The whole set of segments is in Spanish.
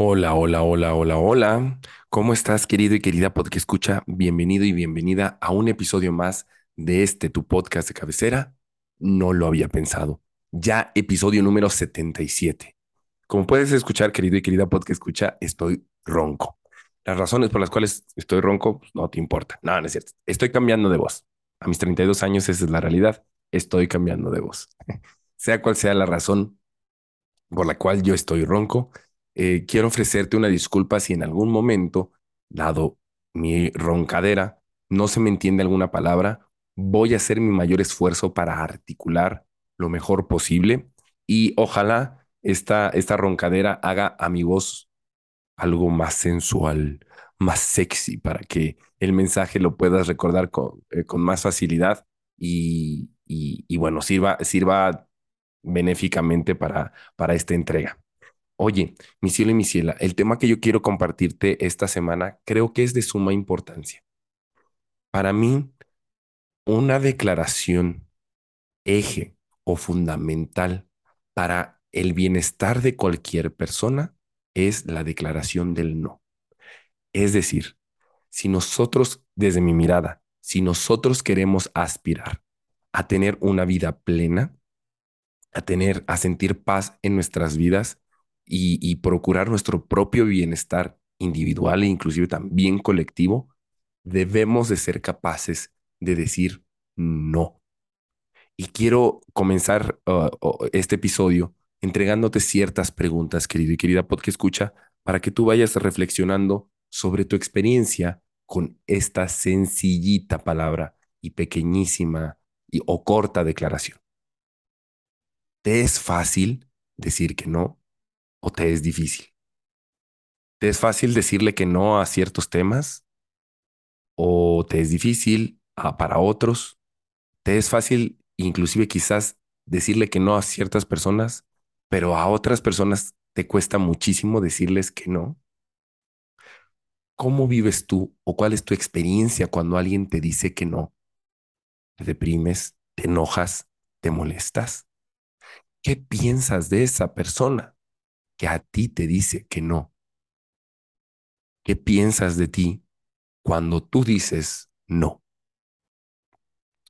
Hola, hola, hola, hola, hola. ¿Cómo estás, querido y querida podcast escucha? Bienvenido y bienvenida a un episodio más de este tu podcast de cabecera. No lo había pensado. Ya episodio número 77. Como puedes escuchar, querido y querida podcast escucha, estoy ronco. Las razones por las cuales estoy ronco pues, no te importa. No, no es cierto. Estoy cambiando de voz. A mis 32 años esa es la realidad. Estoy cambiando de voz. sea cual sea la razón por la cual yo estoy ronco, eh, quiero ofrecerte una disculpa si en algún momento, dado mi roncadera, no se me entiende alguna palabra. Voy a hacer mi mayor esfuerzo para articular lo mejor posible y ojalá esta, esta roncadera haga a mi voz algo más sensual, más sexy, para que el mensaje lo puedas recordar con, eh, con más facilidad y, y, y bueno, sirva, sirva benéficamente para, para esta entrega. Oye, mi cielo y mi ciela, el tema que yo quiero compartirte esta semana creo que es de suma importancia. Para mí, una declaración eje o fundamental para el bienestar de cualquier persona es la declaración del no. Es decir, si nosotros, desde mi mirada, si nosotros queremos aspirar a tener una vida plena, a tener, a sentir paz en nuestras vidas y, procurar nuestro propio bienestar individual e inclusive también colectivo, debemos de ser capaces de decir no. Y quiero comenzar uh, este episodio entregándote ciertas preguntas, querido y querida podcast escucha, para que tú vayas reflexionando sobre tu experiencia con esta sencillita palabra y pequeñísima y, o corta declaración. ¿Te es fácil decir que no o te es difícil? ¿Te es fácil decirle que no a ciertos temas o te es difícil para otros? ¿Te es fácil inclusive quizás decirle que no a ciertas personas, pero a otras personas te cuesta muchísimo decirles que no? ¿Cómo vives tú o cuál es tu experiencia cuando alguien te dice que no? ¿Te deprimes? ¿Te enojas? ¿Te molestas? ¿Qué piensas de esa persona que a ti te dice que no? ¿Qué piensas de ti cuando tú dices no?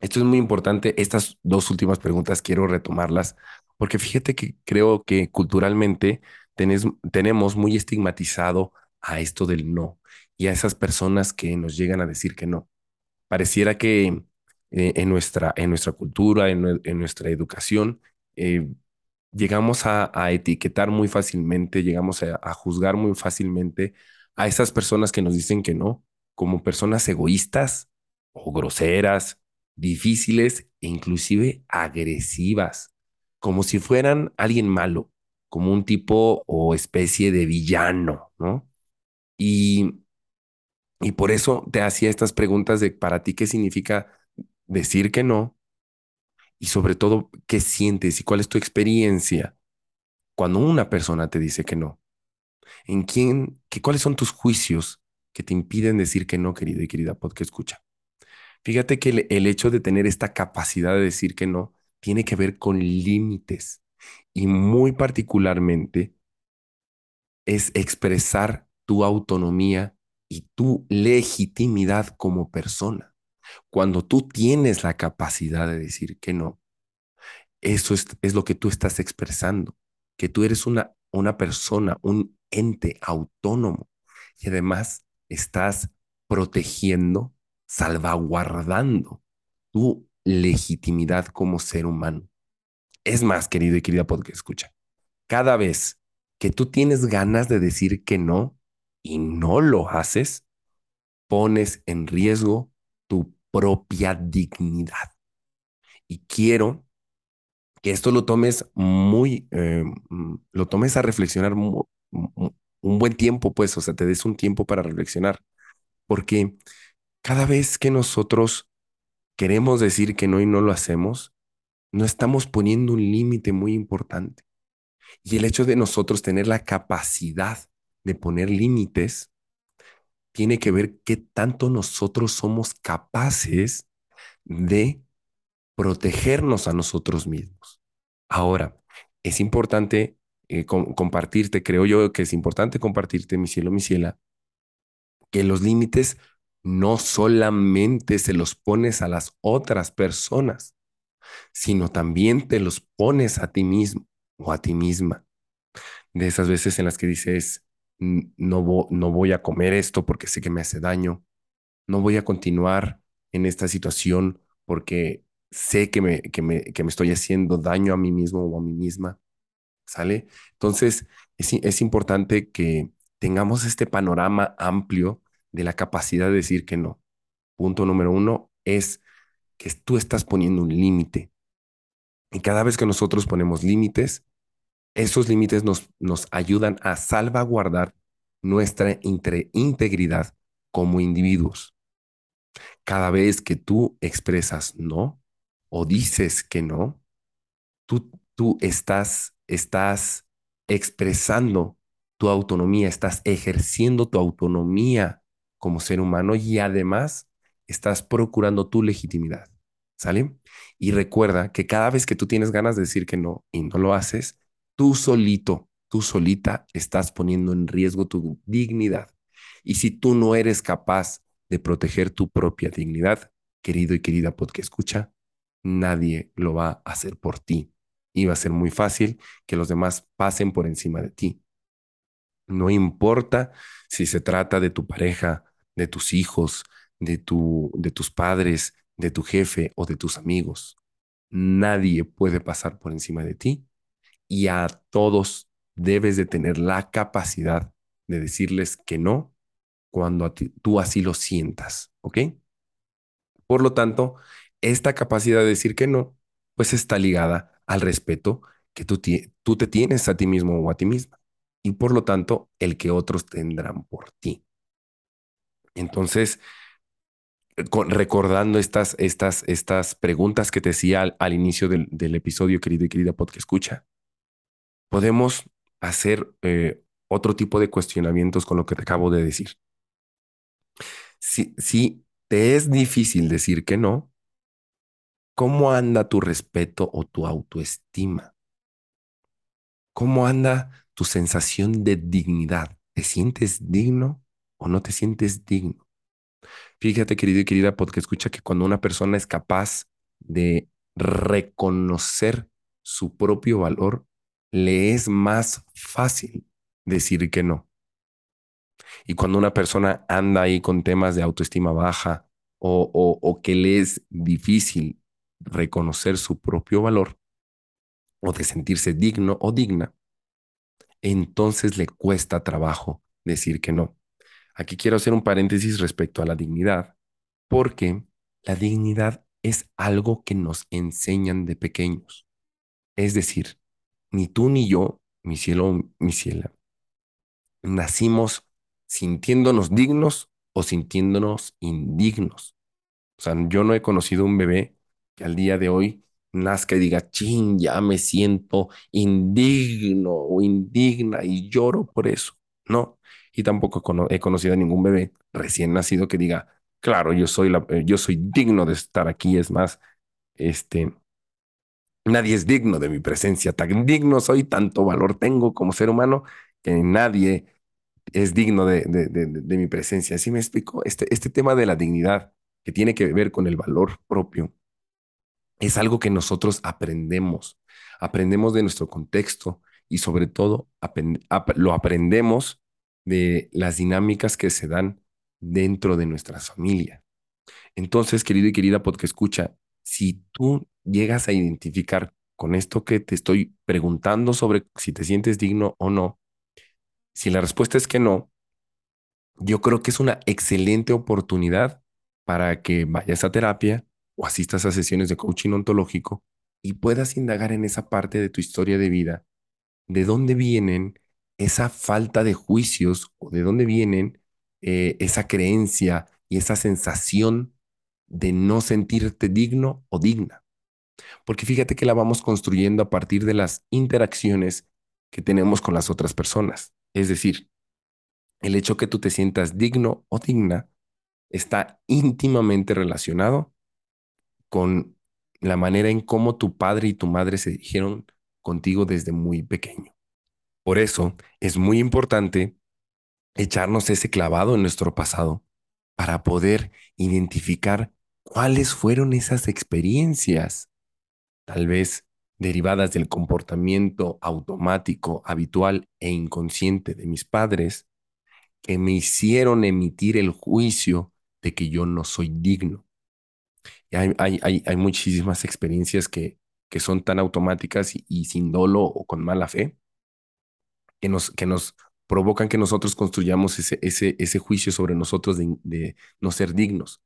Esto es muy importante. Estas dos últimas preguntas quiero retomarlas porque fíjate que creo que culturalmente tenemos muy estigmatizado a esto del no y a esas personas que nos llegan a decir que no. Pareciera que eh, en, nuestra, en nuestra cultura, en, en nuestra educación, eh, llegamos a, etiquetar muy fácilmente, llegamos a, a, juzgar muy fácilmente a esas personas que nos dicen que no, como personas egoístas o groseras, difíciles e inclusive agresivas, como si fueran alguien malo, como un tipo o especie de villano, ¿no? Y, y por eso te hacía estas preguntas de para ti qué significa decir que no y sobre todo qué sientes y cuál es tu experiencia cuando una persona te dice que no. ¿En quién, que, cuáles son tus juicios que te impiden decir que no, querida y querida podcast escucha? Fíjate que el hecho de tener esta capacidad de decir que no tiene que ver con límites y muy particularmente es expresar tu autonomía y tu legitimidad como persona. Cuando tú tienes la capacidad de decir que no, eso es, es lo que tú estás expresando, que tú eres una, una persona, un ente autónomo y además estás protegiendo, salvaguardando tu legitimidad como ser humano. Es más, querido y querida podcast, escucha, cada vez que tú tienes ganas de decir que no y no lo haces, pones en riesgo tu propia dignidad. Y quiero que esto lo tomes muy, eh, mm, lo tomes a reflexionar un buen tiempo, pues, o sea, te des un tiempo para reflexionar, porque cada vez que nosotros queremos decir que no y no lo hacemos, no estamos poniendo un límite muy importante. Y el hecho de nosotros tener la capacidad de poner límites tiene que ver qué tanto nosotros somos capaces de protegernos a nosotros mismos. Ahora, es importante eh, com- compartirte, creo yo que es importante compartirte, mi cielo, mi ciela, que los límites no solamente se los pones a las otras personas, sino también te los pones a ti mismo o a ti misma. De esas veces en las que dices, "N- no, no voy a comer esto porque sé que me hace daño, no voy a continuar en esta situación porque sé que me, que me, que me estoy haciendo daño a mí mismo o a mí misma, ¿sale? Entonces, es, es importante que tengamos este panorama amplio de la capacidad de decir que no. Punto número uno es que tú estás poniendo un límite. Y cada vez que nosotros ponemos límites, esos límites nos, nos ayudan a salvaguardar nuestra integridad como individuos. Cada vez que tú expresas no o dices que no, tú, tú estás, estás expresando tu autonomía, estás ejerciendo tu autonomía como ser humano y además estás procurando tu legitimidad. ¿Sale? Y recuerda que cada vez que tú tienes ganas de decir que no y no lo haces, tú solito, tú solita estás poniendo en riesgo tu dignidad. Y si tú no eres capaz de proteger tu propia dignidad, querido y querida podcast escucha, nadie lo va a hacer por ti. Y va a ser muy fácil que los demás pasen por encima de ti. No importa si se trata de tu pareja, de tus hijos, de, tu, de tus padres, de tu jefe o de tus amigos. Nadie puede pasar por encima de ti y a todos debes de tener la capacidad de decirles que no cuando tú así lo sientas, ¿ok? Por lo tanto, esta capacidad de decir que no, pues está ligada al respeto que tú, tú te tienes a ti mismo o a ti misma y por lo tanto el que otros tendrán por ti. Entonces, con- recordando estas, estas, estas preguntas que te decía al, inicio del, del episodio, querido y querida podcast escucha, podemos hacer eh, otro tipo de cuestionamientos con lo que te acabo de decir. Si, si te es difícil decir que no, ¿cómo anda tu respeto o tu autoestima? ¿Cómo anda tu sensación de dignidad? ¿Te sientes digno o no te sientes digno? Fíjate, querido y querida podcast escucha que cuando una persona es capaz de reconocer su propio valor, le es más fácil decir que no. Y cuando una persona anda ahí con temas de autoestima baja o, o, o que le es difícil reconocer su propio valor o de sentirse digno o digna, entonces le cuesta trabajo decir que no. Aquí quiero hacer un paréntesis respecto a la dignidad, porque la dignidad es algo que nos enseñan de pequeños. Es decir, ni tú ni yo, mi cielo, mi ciela, nacimos sintiéndonos dignos o sintiéndonos indignos. O sea, yo no he conocido un bebé que al día de hoy nazca y diga, chin, ya me siento indigno o indigna y lloro por eso. No. Y tampoco he conocido a ningún bebé recién nacido que diga, claro, yo soy, la, eh, yo soy digno de estar aquí. Es más, este, nadie es digno de mi presencia. Tan digno soy, tanto valor tengo como ser humano que nadie es digno de, de, de, mi presencia. ¿Sí me explico? Este, este tema de la dignidad que tiene que ver con el valor propio es algo que nosotros aprendemos, aprendemos de nuestro contexto y sobre todo lo aprendemos de las dinámicas que se dan dentro de nuestra familia. Entonces, querido y querida podcast escucha, si tú llegas a identificar con esto que te estoy preguntando sobre si te sientes digno o no, si la respuesta es que no, yo creo que es una excelente oportunidad para que vayas a terapia o asistas a sesiones de coaching ontológico y puedas indagar en esa parte de tu historia de vida, de dónde vienen esa falta de juicios o de dónde vienen eh, esa creencia y esa sensación de no sentirte digno o digna. Porque fíjate que la vamos construyendo a partir de las interacciones que tenemos con las otras personas. Es decir, el hecho que tú te sientas digno o digna está íntimamente relacionado con la manera en cómo tu padre y tu madre se dijeron contigo desde muy pequeño. Por eso es muy importante echarnos ese clavado en nuestro pasado para poder identificar cuáles fueron esas experiencias, tal vez derivadas del comportamiento automático, habitual e inconsciente de mis padres, que me hicieron emitir el juicio de que yo no soy digno. Y hay, hay, hay, muchísimas experiencias que, que son tan automáticas y, sin dolo o con mala fe, que nos, que nos provocan que nosotros construyamos ese, ese, ese juicio sobre nosotros de, de no ser dignos.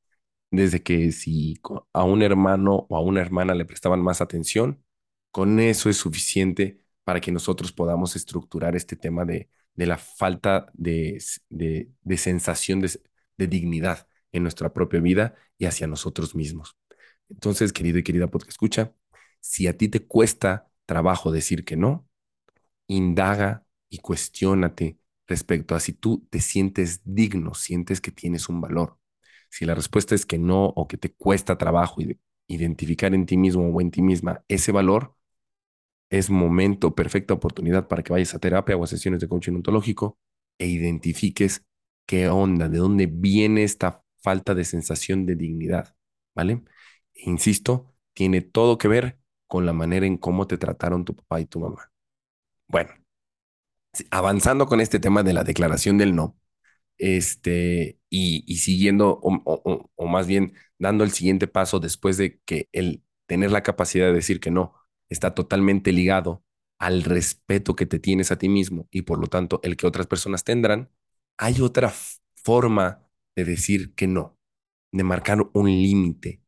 Desde que si a un hermano o a una hermana le prestaban más atención, con eso es suficiente para que nosotros podamos estructurar este tema de, de la falta de, de, sensación de, de, dignidad en nuestra propia vida y hacia nosotros mismos. Entonces, querido y querida porque escucha, si a ti te cuesta trabajo decir que no, indaga y cuestiónate respecto a si tú te sientes digno, sientes que tienes un valor. Si la respuesta es que no o que te cuesta trabajo identificar en ti mismo o en ti misma ese valor, es momento, perfecta oportunidad para que vayas a terapia o a sesiones de coaching ontológico e identifiques qué onda, de dónde viene esta falta de sensación de dignidad, ¿vale? insisto, tiene todo que ver con la manera en cómo te trataron tu papá y tu mamá. Bueno, avanzando con este tema de la declaración del no, este, y, siguiendo, o, o, más bien dando el siguiente paso después de que el tener la capacidad de decir que no está totalmente ligado al respeto que te tienes a ti mismo y por lo tanto el que otras personas tendrán, hay otra forma de decir que no, de marcar un límite.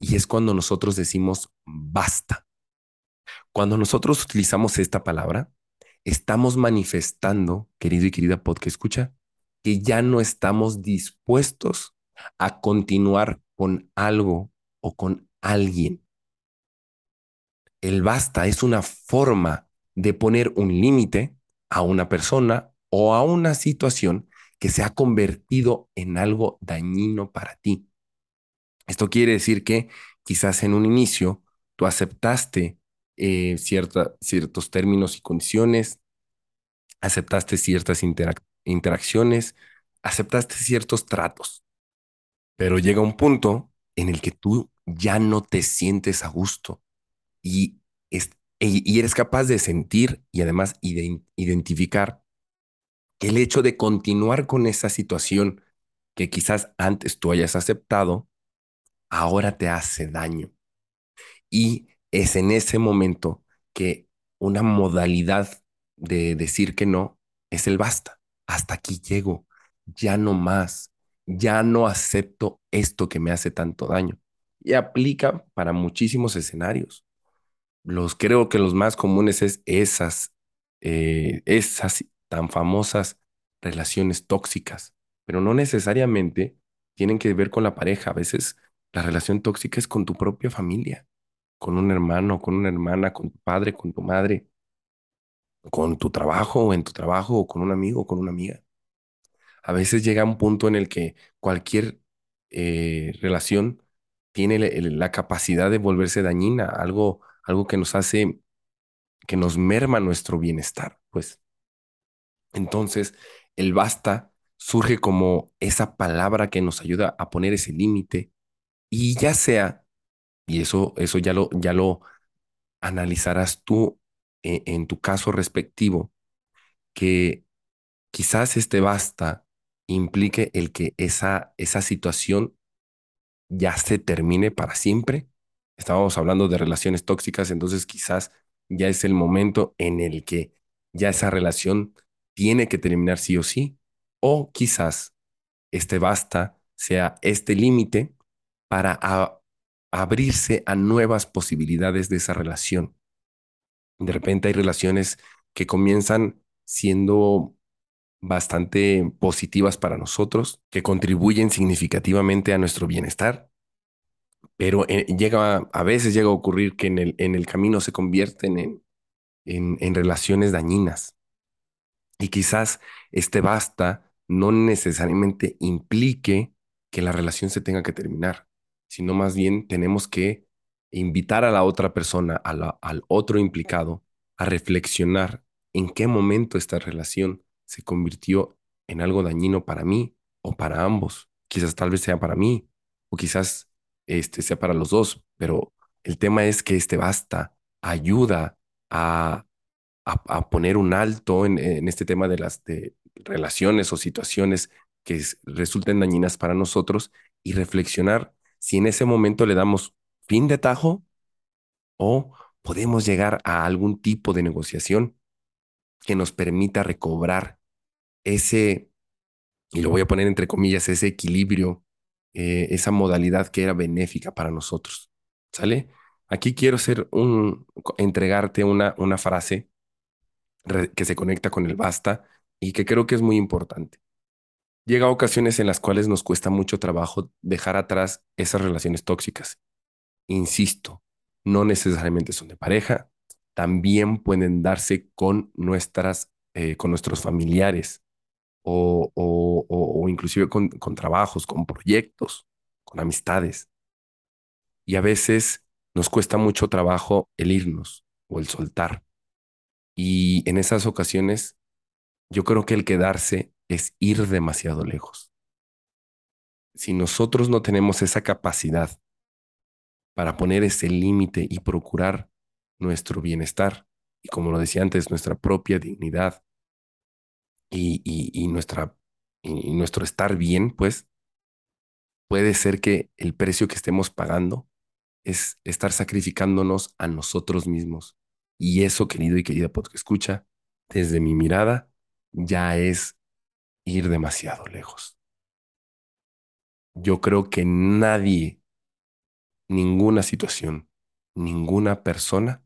Y es cuando nosotros decimos basta. Cuando nosotros utilizamos esta palabra, estamos manifestando, querido y querida podcast escucha, que ya no estamos dispuestos a continuar con algo o con alguien el basta es una forma de poner un límite a una persona o a una situación que se ha convertido en algo dañino para ti. Esto quiere decir que quizás en un inicio tú aceptaste eh, ciertos términos y condiciones, aceptaste ciertas interacciones, aceptaste ciertos tratos, pero llega un punto en el que tú ya no te sientes a gusto, y, y eres capaz de sentir y además identificar el hecho de continuar con esa situación que quizás antes tú hayas aceptado, ahora te hace daño. Y es en ese momento que una modalidad de decir que no es el basta. Hasta aquí llego, ya no más, ya no acepto esto que me hace tanto daño. Y aplica para muchísimos escenarios los creo que los más comunes es esas, eh, esas tan famosas relaciones tóxicas, pero no necesariamente tienen que ver con la pareja. A veces la relación tóxica es con tu propia familia, con un hermano, con una hermana, con tu padre, con tu madre, con tu trabajo o en tu trabajo o con un amigo o con una amiga. A veces llega un punto en el que cualquier eh, relación tiene la capacidad de volverse dañina, algo algo que nos hace, que nos merma nuestro bienestar, pues. Entonces, el basta surge como esa palabra que nos ayuda a poner ese límite y ya sea, y eso, eso ya lo, ya lo analizarás tú en, en tu caso respectivo, que quizás este basta implique el que esa, esa situación ya se termine para siempre estábamos hablando de relaciones tóxicas, entonces quizás ya es el momento en el que ya esa relación tiene que terminar sí o sí, o quizás este basta sea este límite para abrirse a nuevas posibilidades de esa relación. De repente hay relaciones que comienzan siendo bastante positivas para nosotros, que contribuyen significativamente a nuestro bienestar, pero eh, llega, a veces llega a ocurrir que en el, en el camino se convierten en, en, en relaciones dañinas. Y quizás este basta no necesariamente implique que la relación se tenga que terminar, sino más bien tenemos que invitar a la otra persona, al otro implicado, a reflexionar en qué momento esta relación se convirtió en algo dañino para mí o para ambos. Quizás tal vez sea para mí o quizás este sea para los dos, pero el tema es que este basta ayuda a, a, poner un alto en, este tema de las de relaciones o situaciones que resulten dañinas para nosotros y reflexionar si en ese momento le damos fin de tajo o podemos llegar a algún tipo de negociación que nos permita recobrar ese, y lo voy a poner entre comillas, ese equilibrio, eh, esa modalidad que era benéfica para nosotros. ¿Sale? Aquí quiero ser un, entregarte una, una frase que se conecta con el basta y que creo que es muy importante. Llega a ocasiones en las cuales nos cuesta mucho trabajo dejar atrás esas relaciones tóxicas. Insisto, no necesariamente son de pareja, también pueden darse con nuestras, eh, con nuestros familiares o, o, inclusive con, con trabajos, con proyectos, con amistades. Y a veces nos cuesta mucho trabajo el irnos o el soltar. Y en esas ocasiones, yo creo que el quedarse es ir demasiado lejos. Si nosotros no tenemos esa capacidad para poner ese límite y procurar nuestro bienestar. Y como lo decía antes, nuestra propia dignidad y, nuestra, y nuestro estar bien, pues puede ser que el precio que estemos pagando es estar sacrificándonos a nosotros mismos. Y eso, querido y querida podcast escucha, desde mi mirada, ya es ir demasiado lejos. Yo creo que nadie ninguna situación, ninguna persona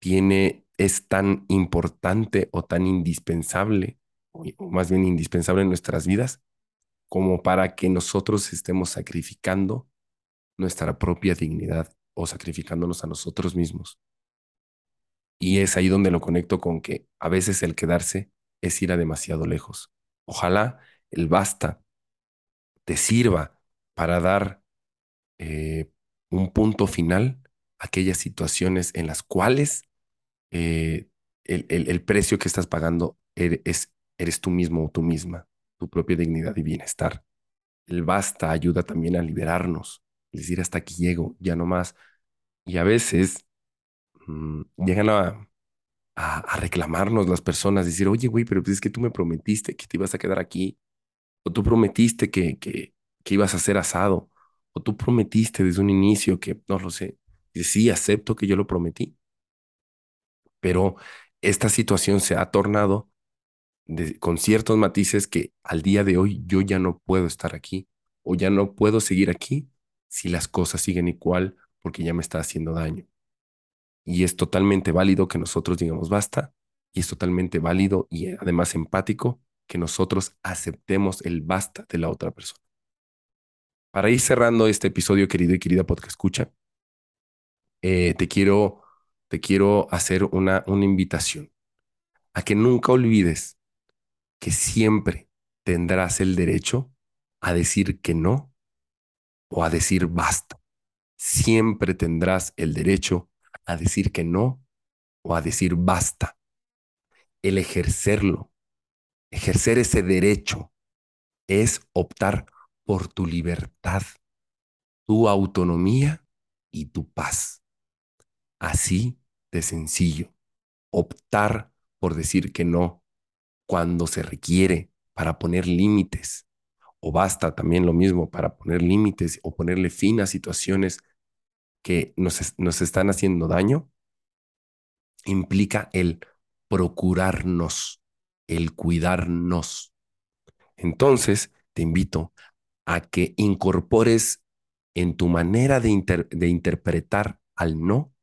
tiene, es tan importante o tan indispensable, o más bien indispensable en nuestras vidas, como para que nosotros estemos sacrificando nuestra propia dignidad o sacrificándonos a nosotros mismos. Y es ahí donde lo conecto con que a veces el quedarse es ir a demasiado lejos. Ojalá el basta te sirva para dar eh, un punto final aquellas situaciones en las cuales eh, el, precio que estás pagando eres, eres tú mismo o tú misma, tu propia dignidad y bienestar. El basta ayuda también a liberarnos, es decir, hasta aquí llego, ya no más. Y a veces mm, llegan a, a, reclamarnos las personas, decir, oye, güey, pero pues es que tú me prometiste que te ibas a quedar aquí, o tú prometiste que, que, que ibas a ser asado, o tú prometiste desde un inicio que, no lo sé, sí, acepto que yo lo prometí, pero esta situación se ha tornado con ciertos matices que al día de hoy yo ya no puedo estar aquí o ya no puedo seguir aquí si las cosas siguen igual porque ya me está haciendo daño. Y es totalmente válido que nosotros digamos basta y es totalmente válido y además empático que nosotros aceptemos el basta de la otra persona. Para ir cerrando este episodio, querido y querida podcast escucha, eh, te, quiero, te quiero hacer una, una invitación a que nunca olvides que siempre tendrás el derecho a decir que no o a decir basta. Siempre tendrás el derecho a decir que no o a decir basta. El ejercerlo, ejercer ese derecho, es optar por tu libertad, tu autonomía y tu paz. Así de sencillo. Optar por decir que no cuando se requiere para poner límites. O basta también lo mismo para poner límites o ponerle fin a situaciones que nos, nos están haciendo daño. Implica el procurarnos, el cuidarnos. Entonces, te invito a que incorpores en tu manera de, de interpretar al no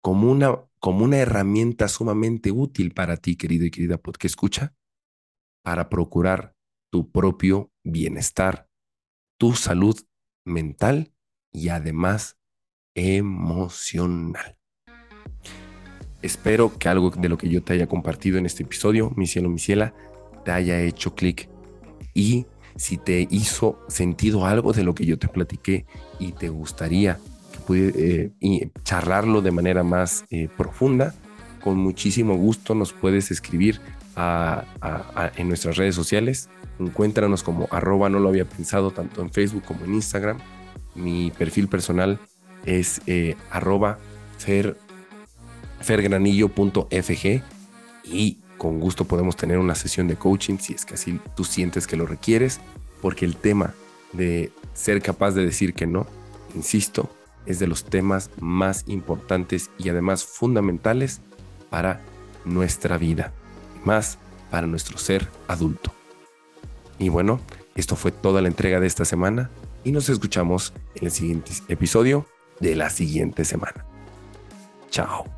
como una, como una herramienta sumamente útil para ti, querido y querida porque escucha, para procurar tu propio bienestar, tu salud mental y además emocional. Espero que algo de lo que yo te haya compartido en este episodio, mi cielo, mi ciela, te haya hecho clic y si te hizo sentido algo de lo que yo te platiqué y te gustaría que eh, charlarlo de manera más eh, profunda, con muchísimo gusto nos puedes escribir en nuestras redes sociales. Encuéntranos como arroba no lo había pensado tanto en Facebook como en Instagram. Mi perfil personal es eh, arroba fer, fergranillo.fg y con gusto podemos tener una sesión de coaching si es que así tú sientes que lo requieres, porque el tema de ser capaz de decir que no, insisto, es de los temas más importantes y además fundamentales para nuestra vida, más para nuestro ser adulto. Y bueno, esto fue toda la entrega de esta semana y nos escuchamos en el siguiente episodio de la siguiente semana. Chao.